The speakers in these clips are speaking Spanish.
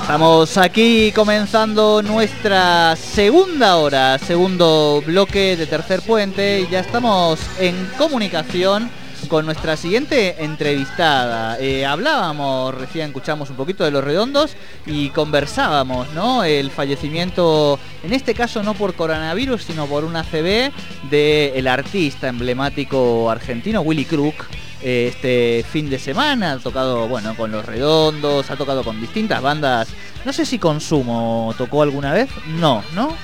Estamos aquí comenzando nuestra segunda hora, segundo bloque de tercer puente y ya estamos en comunicación con nuestra siguiente entrevistada. Eh, hablábamos, recién escuchamos un poquito de los redondos y conversábamos, ¿no? El fallecimiento, en este caso no por coronavirus, sino por una ACV del artista emblemático argentino Willy Crook este fin de semana. Ha tocado, bueno, con Los Redondos, ha tocado con distintas bandas. No sé si Consumo tocó alguna vez. No, ¿no?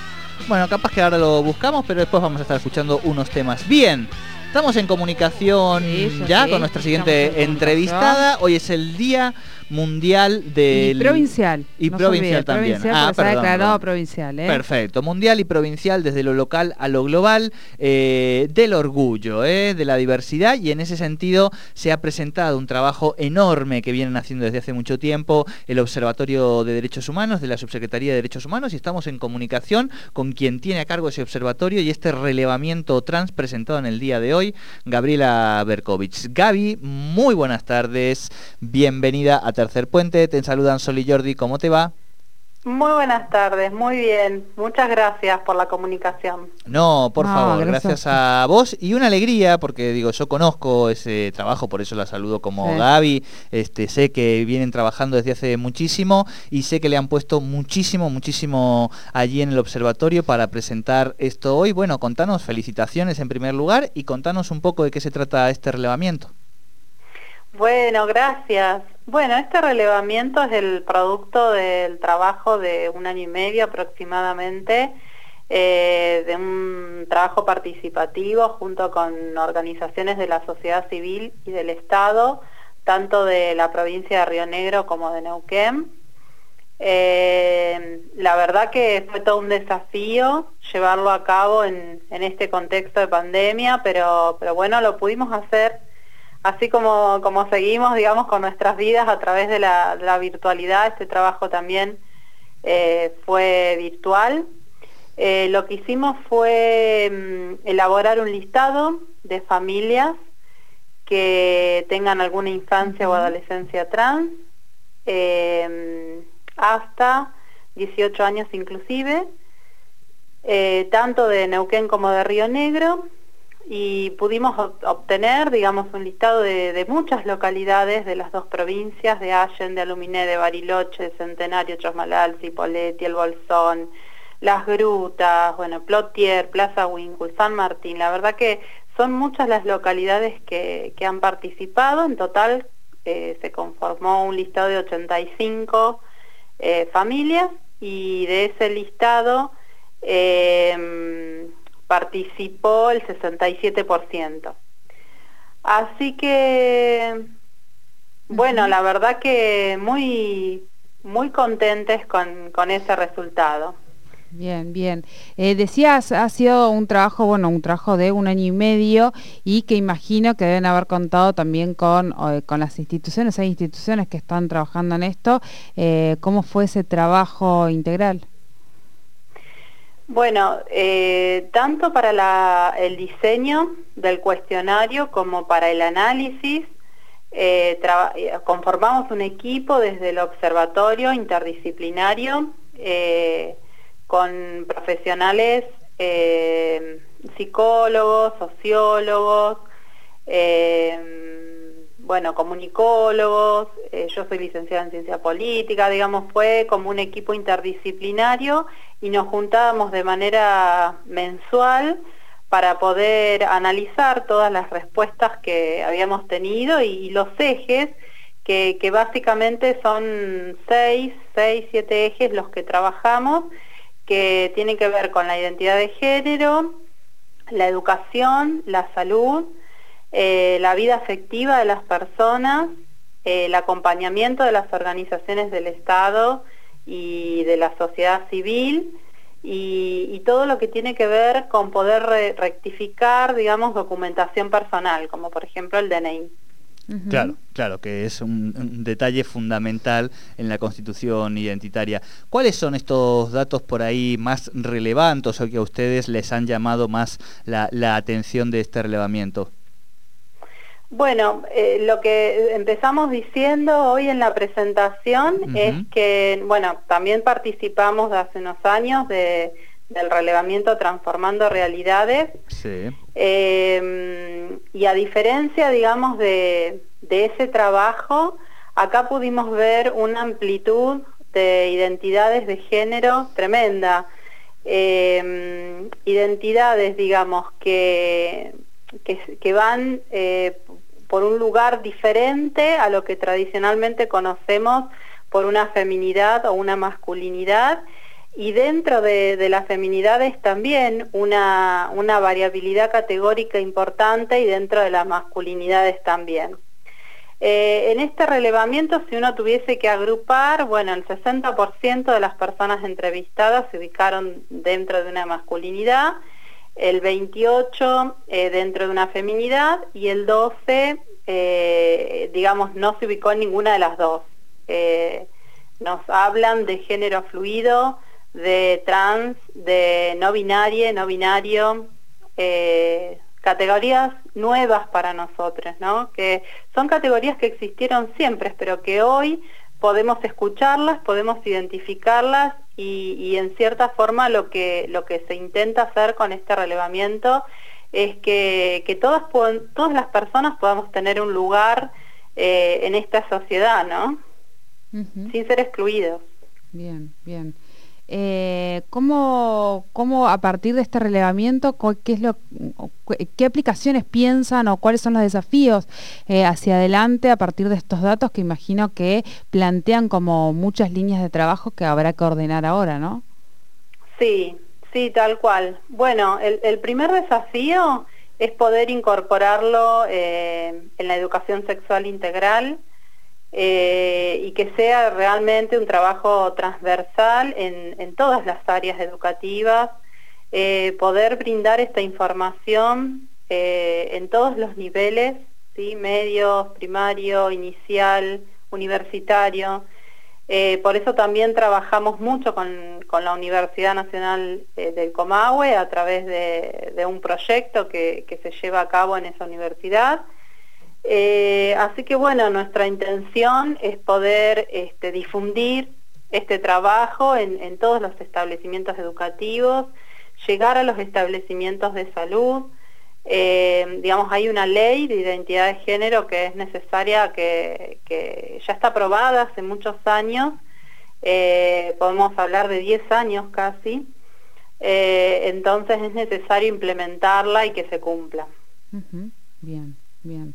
Bueno, capaz que ahora lo buscamos, pero después vamos a estar escuchando unos temas. Bien, estamos en comunicación ya con nuestra siguiente entrevistada. Hoy es el día mundial del... Y provincial. Y provincial también. ah, perdón, provincial. ¿eh? Perfecto. Mundial y provincial desde lo local a lo global eh, del orgullo, eh, de la diversidad y en ese sentido se ha presentado un trabajo enorme que vienen haciendo desde hace mucho tiempo el Observatorio de Derechos Humanos de la Subsecretaría de Derechos Humanos y estamos en comunicación con quien tiene a cargo ese observatorio y este relevamiento trans presentado en el día de hoy, Gabriela Berkovich. Gaby, muy buenas tardes, bienvenida a Tercer Puente. Te saludan Sol y Jordi, ¿cómo te va? Muy buenas tardes, muy bien. Muchas gracias por la comunicación. No, por favor, gracias. a vos y una alegría porque digo, yo conozco ese trabajo, por eso la saludo como Gaby. Este, sé que vienen trabajando desde hace muchísimo y sé que le han puesto muchísimo, muchísimo allí en el observatorio para presentar esto hoy. Bueno, contanos felicitaciones en primer lugar y contanos un poco de qué se trata este relevamiento. Bueno, gracias. Bueno, este relevamiento es el producto del trabajo de un año y medio aproximadamente, eh, de un trabajo participativo junto con organizaciones de la sociedad civil y del Estado, tanto de la provincia de Río Negro como de Neuquén. Eh, la verdad que fue todo un desafío llevarlo a cabo en, este contexto de pandemia, pero, pero bueno, lo pudimos hacer así como, como seguimos, digamos, con nuestras vidas a través de la, virtualidad, este trabajo también eh, fue virtual. Eh, lo que hicimos fue mm, elaborar un listado de familias que tengan alguna infancia o adolescencia trans, eh, hasta 18 años inclusive, tanto de Neuquén como de Río Negro, y pudimos obtener, digamos, un listado de, muchas localidades de las dos provincias, de Allen, de Aluminé, de Bariloche, Centenario, Chosmalal, Cipolletti, El Bolsón, Las Grutas, bueno, Plotier, Plaza Winkle, San Martín. La verdad que son muchas las localidades que, han participado. En total eh, se conformó un listado de 85 eh, familias y de ese listado... Eh, participó el 67%. Así que, bueno, la verdad que muy, muy contentes con, con ese resultado. Bien, bien. Eh, decías, ha sido un trabajo, bueno, un trabajo de un año y medio y que imagino que deben haber contado también con, con las instituciones, hay instituciones que están trabajando en esto. Eh, ¿Cómo fue ese trabajo integral? Bueno, eh, tanto para el diseño del cuestionario como para el análisis, eh, eh, conformamos un equipo desde el observatorio interdisciplinario con profesionales, psicólogos, sociólogos, bueno, comunicólogos, yo soy licenciada en ciencia política, digamos, fue como un equipo interdisciplinario y nos juntábamos de manera mensual para poder analizar todas las respuestas que habíamos tenido y, los ejes, que, básicamente son seis, seis, siete ejes los que trabajamos, que tienen que ver con la identidad de género, la educación, la salud, eh, la vida afectiva de las personas, el acompañamiento de las organizaciones del Estado y de la sociedad civil y, todo lo que tiene que ver con poder rectificar, digamos, documentación personal, como por ejemplo el DNI. Claro, claro, que es un, detalle fundamental en la constitución identitaria. ¿Cuáles son estos datos por ahí más relevantes o que a ustedes les han llamado más la atención de este relevamiento? Bueno, eh, lo que empezamos diciendo hoy en la presentación es que, bueno, también participamos de hace unos años del relevamiento Transformando Realidades. Em, y a diferencia, digamos, de, ese trabajo, acá pudimos ver una amplitud de identidades de género tremenda. Em, identidades, digamos, que, que, van eh, por un lugar diferente a lo que tradicionalmente conocemos por una feminidad o una masculinidad y dentro de, las feminidades también una, variabilidad categórica importante y dentro de las masculinidades también. Eh, en este relevamiento, si uno tuviese que agrupar, bueno, el 60% de las personas entrevistadas se ubicaron dentro de una masculinidad, el 28 eh, dentro de una feminidad y el 12, eh, digamos, no se ubicó en ninguna de las dos. Eh, nos hablan de género fluido, de trans, de no binario, no binario, categorías nuevas para nosotros, ¿no? Que son categorías que existieron siempre, pero que hoy podemos escucharlas, podemos identificarlas y, en cierta forma lo que, lo que se intenta hacer con este relevamiento es que, todas, todas las personas podamos tener un lugar eh, en esta sociedad, ¿no? Sin ser excluidos. Bien, bien. Eh, ¿cómo, ¿cómo, a partir de este relevamiento, qué, es lo, qué aplicaciones piensan o cuáles son los desafíos eh, hacia adelante a partir de estos datos que imagino que plantean como muchas líneas de trabajo que habrá que ordenar ahora, ¿no? Sí, sí, tal cual. Bueno, el, primer desafío es poder incorporarlo eh, en la educación sexual integral, eh, y que sea realmente un trabajo transversal en, todas las áreas educativas, eh, poder brindar esta información eh, en todos los niveles, ¿sí? medios, primario, inicial, universitario. por eso también trabajamos mucho con, la Universidad Nacional del Comahue a través de, un proyecto que se lleva a cabo en esa universidad eh, así que bueno, nuestra intención es poder este, difundir este trabajo en, todos los establecimientos educativos, llegar a los establecimientos de salud. Eh, digamos, hay una ley de identidad de género que es necesaria, que, ya está aprobada hace muchos años, eh, podemos hablar de 10 años casi, entonces es necesario implementarla y que se cumpla. Bien, bien.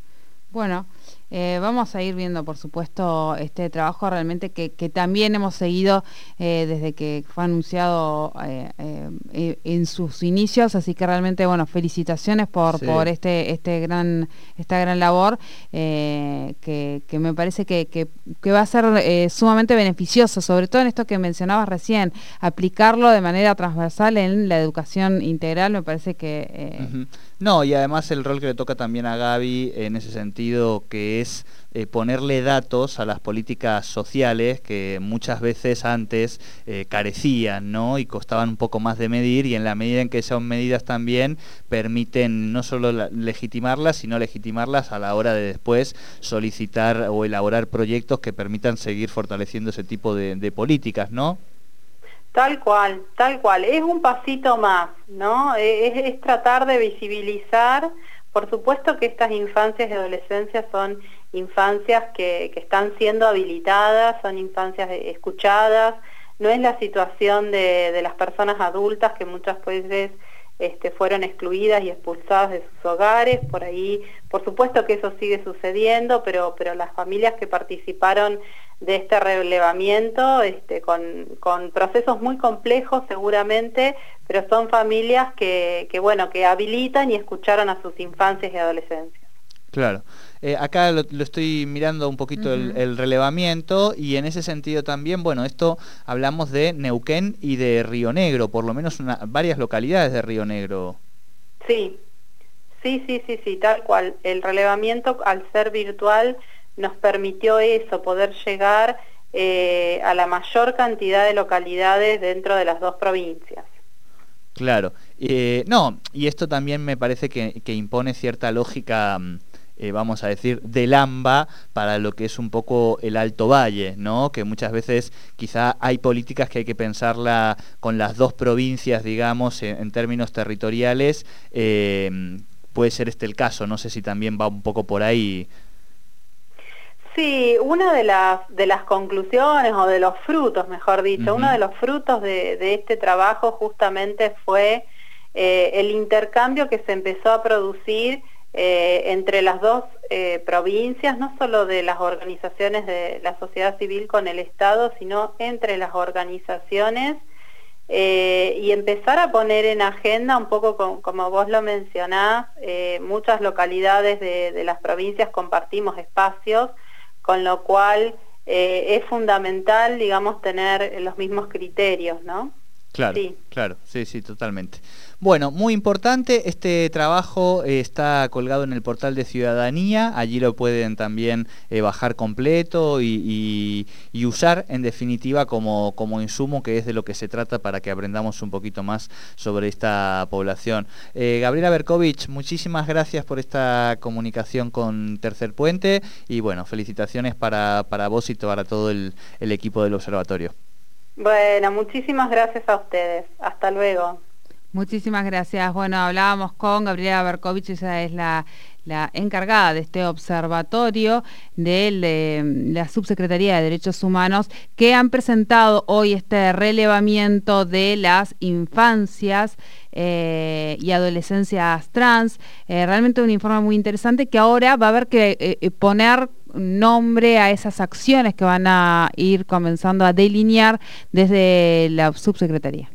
Bueno, eh, vamos a ir viendo, por supuesto, este trabajo realmente que, también hemos seguido eh, desde que fue anunciado eh, en sus inicios, así que realmente, bueno, felicitaciones por, por este, este gran, esta gran labor que, me parece que, va a ser sumamente beneficioso, sobre todo en esto que mencionabas recién, aplicarlo de manera transversal en la educación integral, me parece que... No, y además el rol que le toca también a Gaby en ese sentido, que es eh, ponerle datos a las políticas sociales que muchas veces antes eh, carecían, ¿no? Y costaban un poco más de medir y en la medida en que son medidas también permiten no solo legitimarlas, sino legitimarlas a la hora de después solicitar o elaborar proyectos que permitan seguir fortaleciendo ese tipo de, de políticas, ¿no? Tal cual, tal cual. Es un pasito más, ¿no? Es, tratar de visibilizar, por supuesto que estas infancias y adolescencias son infancias que, están siendo habilitadas, son infancias escuchadas, no es la situación de, de las personas adultas que muchas veces este, fueron excluidas y expulsadas de sus hogares, por ahí, por supuesto que eso sigue sucediendo, pero, pero las familias que participaron de este relevamiento, este, con, procesos muy complejos seguramente, pero son familias que, que, bueno, que habilitan y escucharon a sus infancias y adolescencias. Claro. Eh, acá lo, estoy mirando un poquito el, relevamiento y en ese sentido también, bueno, esto hablamos de Neuquén y de Río Negro, por lo menos varias localidades de Río Negro. Sí, sí, sí, sí, sí, tal cual. El relevamiento al ser virtual nos permitió eso, poder llegar eh, a la mayor cantidad de localidades dentro de las dos provincias. Claro. Eh, no, y esto también me parece que, que impone cierta lógica mm, eh, vamos a decir, del AMBA para lo que es un poco el Alto Valle, ¿no? Que muchas veces quizá hay políticas que hay que pensarla con las dos provincias, digamos, en, términos territoriales. Eh, puede ser este el caso, no sé si también va un poco por ahí. Sí, una de las, de las conclusiones o de los frutos, mejor dicho, uno de los frutos de, este trabajo justamente fue eh, el intercambio que se empezó a producir eh, entre las dos eh, provincias, no solo de las organizaciones de la sociedad civil con el Estado, sino entre las organizaciones y empezar a poner en agenda un poco como vos lo mencionás, muchas localidades de las provincias compartimos espacios con lo cual eh, es fundamental, digamos, tener los mismos criterios, ¿no? Claro, claro, sí, sí, totalmente. Bueno, muy importante, este trabajo eh, está colgado en el portal de Ciudadanía, allí lo pueden también eh, bajar completo y, usar en definitiva como, como insumo, que es de lo que se trata para que aprendamos un poquito más sobre esta población. Eh, Gabriela Berkovich, muchísimas gracias por esta comunicación con Tercer Puente y bueno, felicitaciones para, para vos y para todo el equipo del observatorio. Bueno, muchísimas gracias a ustedes. Hasta luego. Muchísimas gracias. Bueno, hablábamos con Gabriela Berkovich, ella es la, encargada de este observatorio de, la Subsecretaría de Derechos Humanos, que han presentado hoy este relevamiento de las infancias eh, y adolescencias trans. Eh, realmente un informe muy interesante que ahora va a haber que eh, poner nombre a esas acciones que van a ir comenzando a delinear desde la subsecretaría.